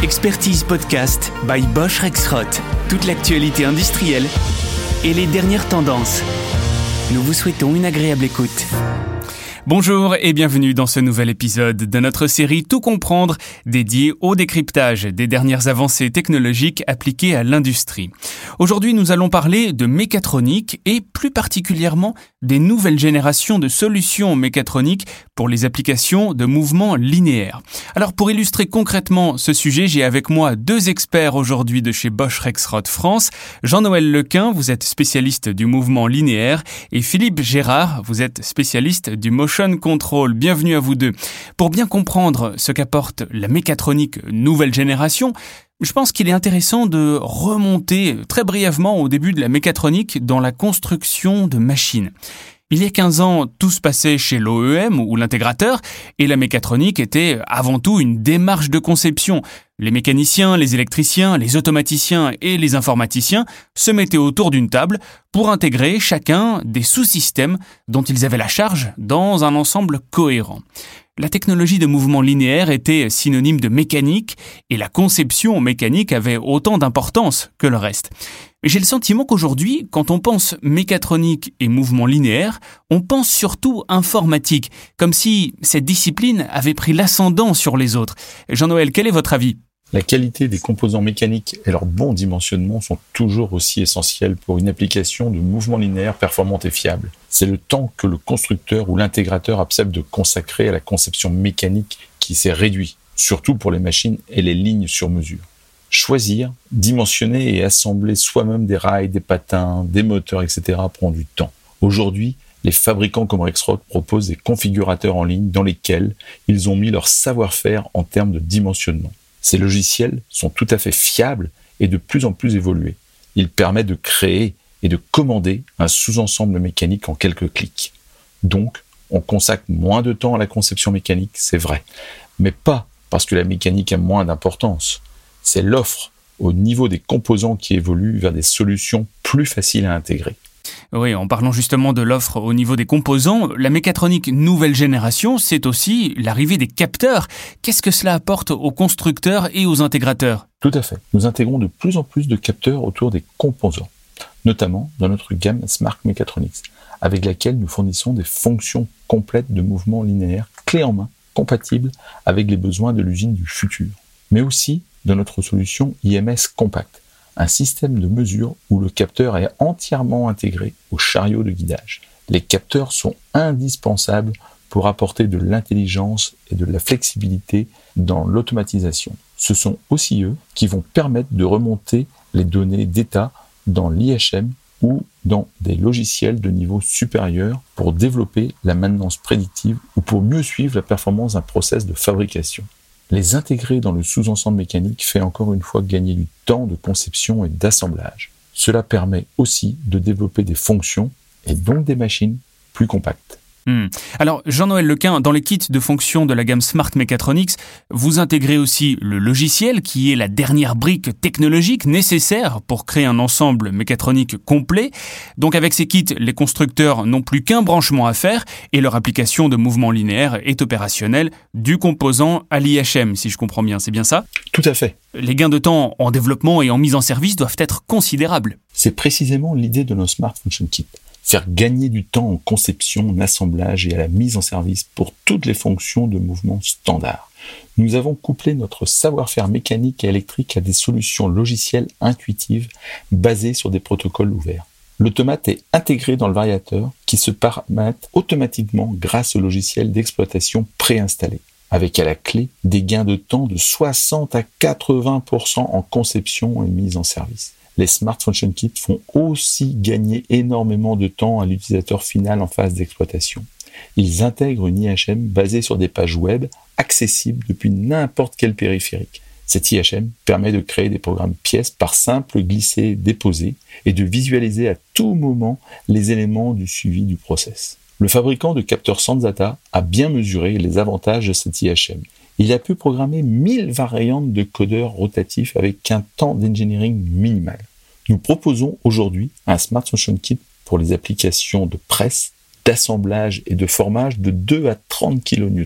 Expertise Podcast by Bosch Rexroth. Toute l'actualité industrielle et les dernières tendances. Nous vous souhaitons une agréable écoute. Bonjour et bienvenue dans ce nouvel épisode de notre série Tout comprendre dédié au décryptage des dernières avancées technologiques appliquées à l'industrie. Aujourd'hui, nous allons parler de mécatronique et plus particulièrement des nouvelles générations de solutions mécatroniques pour les applications de mouvements linéaires. Alors pour illustrer concrètement ce sujet, j'ai avec moi deux experts aujourd'hui de chez Bosch Rexroth France. Jean-Noël Lequin, vous êtes spécialiste du mouvement linéaire et Philippe Gérard, vous êtes spécialiste du motion Control. Bienvenue à vous deux. Pour bien comprendre ce qu'apporte la mécatronique nouvelle génération, je pense qu'il est intéressant de remonter très brièvement au début de la mécatronique dans la construction de machines. Il y a 15 ans, tout se passait chez l'OEM ou l'intégrateur, et la mécatronique était avant tout une démarche de conception. Les mécaniciens, les électriciens, les automaticiens et les informaticiens se mettaient autour d'une table pour intégrer chacun des sous-systèmes dont ils avaient la charge dans un ensemble cohérent. La technologie de mouvement linéaire était synonyme de mécanique et la conception mécanique avait autant d'importance que le reste. J'ai le sentiment qu'aujourd'hui, quand on pense mécatronique et mouvement linéaire, on pense surtout informatique, comme si cette discipline avait pris l'ascendant sur les autres. Jean-Noël, quel est votre avis? La qualité des composants mécaniques et leur bon dimensionnement sont toujours aussi essentiels pour une application de mouvement linéaire performante et fiable. C'est le temps que le constructeur ou l'intégrateur accepte de consacrer à la conception mécanique qui s'est réduit, surtout pour les machines et les lignes sur mesure. Choisir, dimensionner et assembler soi-même des rails, des patins, des moteurs, etc. prend du temps. Aujourd'hui, les fabricants comme Rexroth proposent des configurateurs en ligne dans lesquels ils ont mis leur savoir-faire en termes de dimensionnement. Ces logiciels sont tout à fait fiables et de plus en plus évolués. Ils permettent de créer et de commander un sous-ensemble mécanique en quelques clics. Donc, on consacre moins de temps à la conception mécanique, c'est vrai. Mais pas parce que la mécanique a moins d'importance. C'est l'offre au niveau des composants qui évolue vers des solutions plus faciles à intégrer. Oui, en parlant justement de l'offre au niveau des composants, la mécatronique nouvelle génération, c'est aussi l'arrivée des capteurs. Qu'est-ce que cela apporte aux constructeurs et aux intégrateurs? Tout à fait. Nous intégrons de plus en plus de capteurs autour des composants, notamment dans notre gamme Smart Mechatronics, avec laquelle nous fournissons des fonctions complètes de mouvement linéaire clé en main, compatibles avec les besoins de l'usine du futur, mais aussi dans notre solution IMS Compact un système de mesure où le capteur est entièrement intégré au chariot de guidage. Les capteurs sont indispensables pour apporter de l'intelligence et de la flexibilité dans l'automatisation. Ce sont aussi eux qui vont permettre de remonter les données d'état dans l'IHM ou dans des logiciels de niveau supérieur pour développer la maintenance prédictive ou pour mieux suivre la performance d'un process de fabrication. Les intégrer dans le sous-ensemble mécanique fait encore une fois gagner du temps de conception et d'assemblage. Cela permet aussi de développer des fonctions et donc des machines plus compactes. Hmm. Alors, Jean-Noël Lequin, dans les kits de fonction de la gamme Smart Mechatronics, vous intégrez aussi le logiciel qui est la dernière brique technologique nécessaire pour créer un ensemble mécatronique complet. Donc, avec ces kits, les constructeurs n'ont plus qu'un branchement à faire et leur application de mouvement linéaire est opérationnelle du composant à l'IHM, si je comprends bien. C'est bien ça? Tout à fait. Les gains de temps en développement et en mise en service doivent être considérables. C'est précisément l'idée de nos Smart Function Kits faire gagner du temps en conception, en assemblage et à la mise en service pour toutes les fonctions de mouvement standard. Nous avons couplé notre savoir-faire mécanique et électrique à des solutions logicielles intuitives basées sur des protocoles ouverts. L'automate est intégré dans le variateur qui se paramètre automatiquement grâce au logiciel d'exploitation préinstallé, avec à la clé des gains de temps de 60 à 80% en conception et mise en service les Smart Function Kits font aussi gagner énormément de temps à l'utilisateur final en phase d'exploitation. Ils intègrent une IHM basée sur des pages web accessibles depuis n'importe quel périphérique. Cette IHM permet de créer des programmes pièces par simple glisser-déposer et de visualiser à tout moment les éléments du suivi du process. Le fabricant de capteurs Sanzata a bien mesuré les avantages de cette IHM. Il a pu programmer 1000 variantes de codeurs rotatifs avec un temps d'engineering minimal. Nous proposons aujourd'hui un Smart Function Kit pour les applications de presse, d'assemblage et de formage de 2 à 30 kN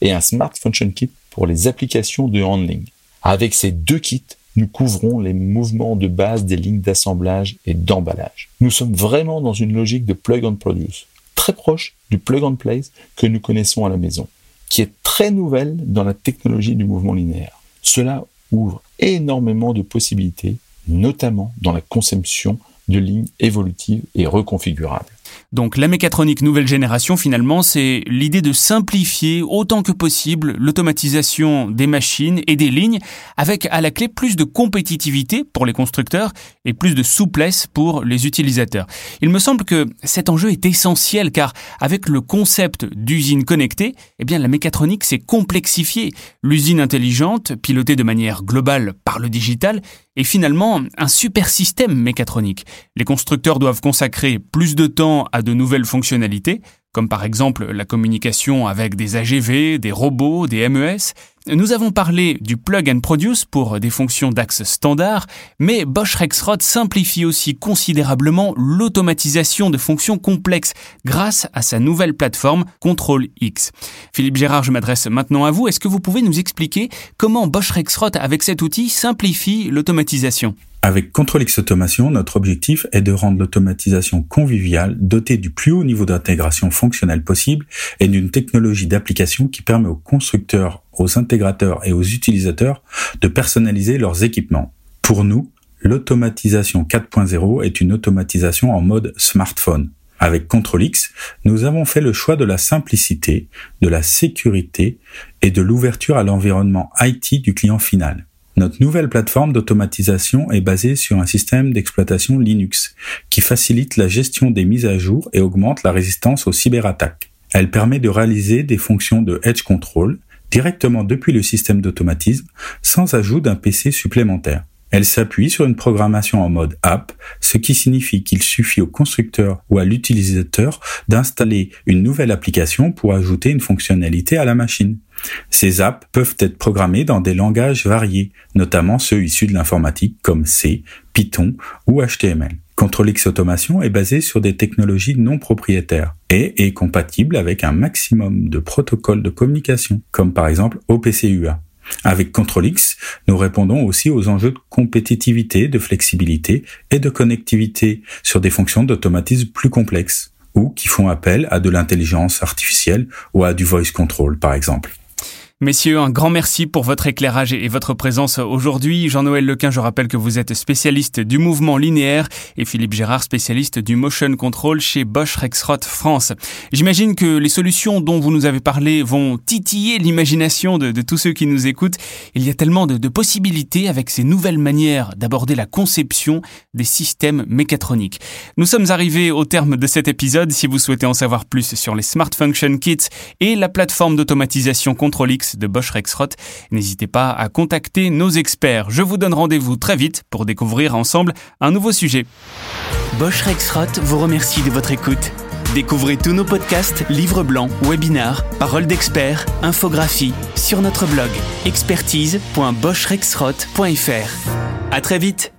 et un Smart Function Kit pour les applications de handling. Avec ces deux kits, nous couvrons les mouvements de base des lignes d'assemblage et d'emballage. Nous sommes vraiment dans une logique de plug and produce, très proche du plug and place que nous connaissons à la maison, qui est très nouvelle dans la technologie du mouvement linéaire. Cela ouvre énormément de possibilités, notamment dans la conception de lignes évolutives et reconfigurables. Donc la mécatronique nouvelle génération, finalement, c'est l'idée de simplifier autant que possible l'automatisation des machines et des lignes, avec à la clé plus de compétitivité pour les constructeurs et plus de souplesse pour les utilisateurs. Il me semble que cet enjeu est essentiel car avec le concept d'usine connectée, eh bien la mécatronique s'est complexifiée. L'usine intelligente, pilotée de manière globale par le digital, est finalement un super système mécatronique. Les constructeurs doivent consacrer plus de temps à de nouvelles fonctionnalités, comme par exemple la communication avec des AGV, des robots, des MES. Nous avons parlé du plug and produce pour des fonctions d'axe standard, mais Bosch Rexroth simplifie aussi considérablement l'automatisation de fonctions complexes grâce à sa nouvelle plateforme Control X. Philippe Gérard, je m'adresse maintenant à vous. Est-ce que vous pouvez nous expliquer comment Bosch Rexroth, avec cet outil, simplifie l'automatisation? Avec ControlX Automation, notre objectif est de rendre l'automatisation conviviale, dotée du plus haut niveau d'intégration fonctionnelle possible et d'une technologie d'application qui permet aux constructeurs, aux intégrateurs et aux utilisateurs de personnaliser leurs équipements. Pour nous, l'automatisation 4.0 est une automatisation en mode smartphone. Avec ControlX, nous avons fait le choix de la simplicité, de la sécurité et de l'ouverture à l'environnement IT du client final. Notre nouvelle plateforme d'automatisation est basée sur un système d'exploitation Linux qui facilite la gestion des mises à jour et augmente la résistance aux cyberattaques. Elle permet de réaliser des fonctions de edge control directement depuis le système d'automatisme sans ajout d'un PC supplémentaire. Elle s'appuie sur une programmation en mode app, ce qui signifie qu'il suffit au constructeur ou à l'utilisateur d'installer une nouvelle application pour ajouter une fonctionnalité à la machine. Ces apps peuvent être programmées dans des langages variés, notamment ceux issus de l'informatique comme C, Python ou HTML. ControlX Automation est basé sur des technologies non propriétaires et est compatible avec un maximum de protocoles de communication, comme par exemple OPC-UA. Avec ControlX, nous répondons aussi aux enjeux de compétitivité, de flexibilité et de connectivité sur des fonctions d'automatisme plus complexes ou qui font appel à de l'intelligence artificielle ou à du voice control par exemple. Messieurs, un grand merci pour votre éclairage et votre présence aujourd'hui. Jean-Noël Lequin, je rappelle que vous êtes spécialiste du mouvement linéaire et Philippe Gérard, spécialiste du motion control chez Bosch Rexroth France. J'imagine que les solutions dont vous nous avez parlé vont titiller l'imagination de, tous ceux qui nous écoutent. Il y a tellement de, de possibilités avec ces nouvelles manières d'aborder la conception des systèmes mécatroniques. Nous sommes arrivés au terme de cet épisode. Si vous souhaitez en savoir plus sur les Smart Function Kits et la plateforme d'automatisation ControlX, de Bosch Rexroth. N'hésitez pas à contacter nos experts. Je vous donne rendez-vous très vite pour découvrir ensemble un nouveau sujet. Bosch Rexroth vous remercie de votre écoute. Découvrez tous nos podcasts, livres blancs, webinars, paroles d'experts, infographies sur notre blog expertise.boschrexroth.fr. À très vite.